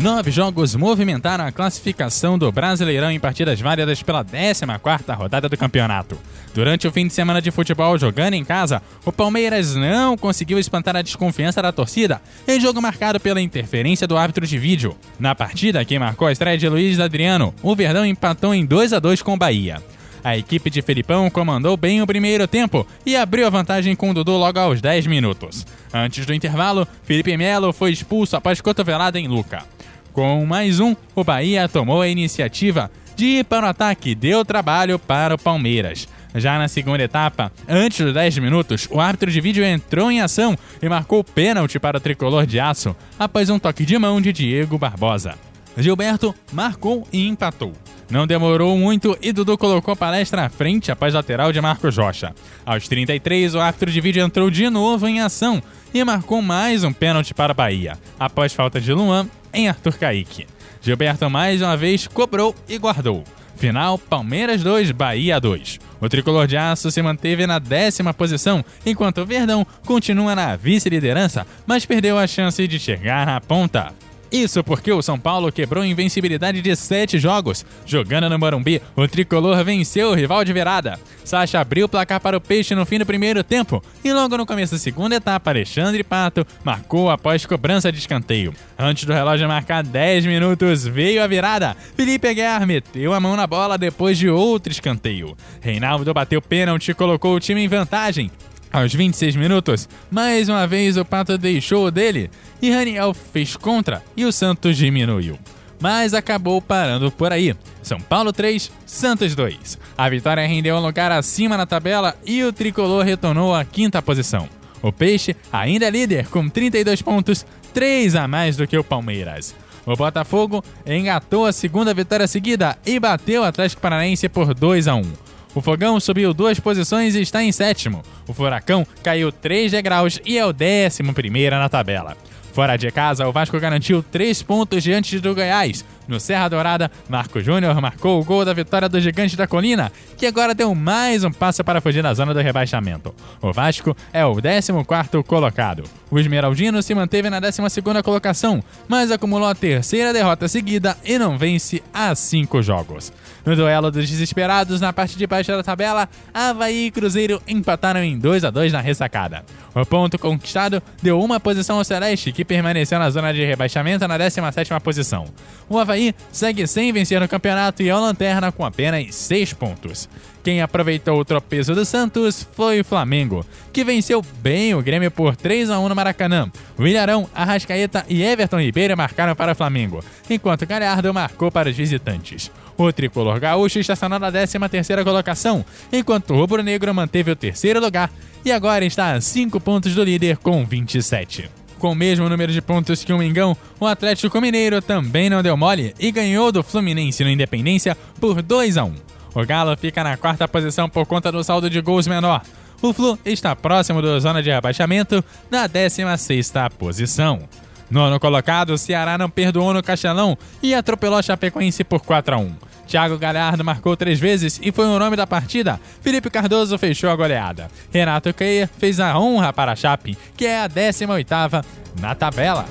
Nove jogos movimentaram a classificação do Brasileirão em partidas válidas pela 14ª rodada do campeonato. Durante o fim de semana de futebol jogando em casa, o Palmeiras não conseguiu espantar a desconfiança da torcida em jogo marcado pela interferência do árbitro de vídeo. Na partida que marcou a estreia de Luiz Adriano, o Verdão empatou em 2 a 2 com o Bahia. A equipe de Felipão comandou bem o primeiro tempo e abriu a vantagem com o Dudu logo aos 10 minutos. Antes do intervalo, Felipe Melo foi expulso após cotovelada em Luca. Com mais um, o Bahia tomou a iniciativa de ir para o ataque e deu trabalho para o Palmeiras. Já na segunda etapa, antes dos 10 minutos, o árbitro de vídeo entrou em ação e marcou pênalti para o tricolor de aço após um toque de mão de Diego Barbosa. Gilberto marcou e empatou. Não demorou muito e Dudu colocou a palestra à frente após lateral de Marcos Rocha. Aos 33, o árbitro de vídeo entrou de novo em ação e marcou mais um pênalti para a Bahia, após falta de Luan em Arthur Caíque. Gilberto mais uma vez cobrou e guardou. Final: Palmeiras 2, Bahia 2. O tricolor de aço se manteve na décima posição, enquanto o Verdão continua na vice-liderança, mas perdeu a chance de chegar à ponta. Isso porque o São Paulo quebrou a invencibilidade de sete jogos. Jogando no Morumbi, o tricolor venceu o rival de virada. Sacha abriu o placar para o Peixe no fim do primeiro tempo e logo no começo da segunda etapa, Alexandre Pato marcou após cobrança de escanteio. Antes do relógio marcar 10 minutos, veio a virada. Felipe Aguiar meteu a mão na bola depois de outro escanteio. Reinaldo bateu pênalti e colocou o time em vantagem. Aos 26 minutos, mais uma vez o Pato deixou dele e Raniel fez contra e o Santos diminuiu. Mas acabou parando por aí. São Paulo 3, Santos 2. A vitória rendeu um lugar acima na tabela e o tricolor retornou à quinta posição. O Peixe ainda é líder com 32 pontos, 3 a mais do que o Palmeiras. O Botafogo engatou a segunda vitória seguida e bateu o Atlético Paranaense por 2 a 1. O Fogão subiu duas posições e está em sétimo. O Furacão caiu três degraus e é o décimo primeiro na tabela. Fora de casa, o Vasco garantiu três pontos diante do Goiás. No Serra Dourada, Marco Júnior marcou o gol da vitória do Gigante da Colina, que agora deu mais um passo para fugir da zona do rebaixamento. O Vasco é o 14º colocado. O Esmeraldino se manteve na 12ª colocação, mas acumulou a terceira derrota seguida e não vence há cinco jogos. No duelo dos desesperados, na parte de baixo da tabela, Havaí e Cruzeiro empataram em 2 a 2 na ressacada. O ponto conquistado deu uma posição ao Celeste, que permaneceu na zona de rebaixamento na 17ª posição. O Havaí segue sem vencer no campeonato e é o lanterna com apenas 6 pontos. Quem aproveitou o tropeço do Santos foi o Flamengo, que venceu bem o Grêmio por 3 a 1 no Maracanã. O Arrascaeta e Everton Ribeiro marcaram para o Flamengo, enquanto Galhardo marcou para os visitantes. O tricolor gaúcho estacionou na 13ª colocação, enquanto o rubro-negro manteve o terceiro lugar e agora está a 5 pontos do líder com 27. Com o mesmo número de pontos que o Mengão, o Atlético Mineiro também não deu mole e ganhou do Fluminense no Independência por 2 a 1. O Galo fica na quarta posição por conta do saldo de gols menor. O Flu está próximo da zona de rebaixamento, na 16ª posição. Nono colocado, o Ceará não perdoou no Castelão e atropelou a Chapecoense por 4 a 1. Thiago Galhardo marcou três vezes e foi o nome da partida. Felipe Cardoso fechou a goleada. Renato Keier fez a honra para a Chape, que é a 18ª na tabela.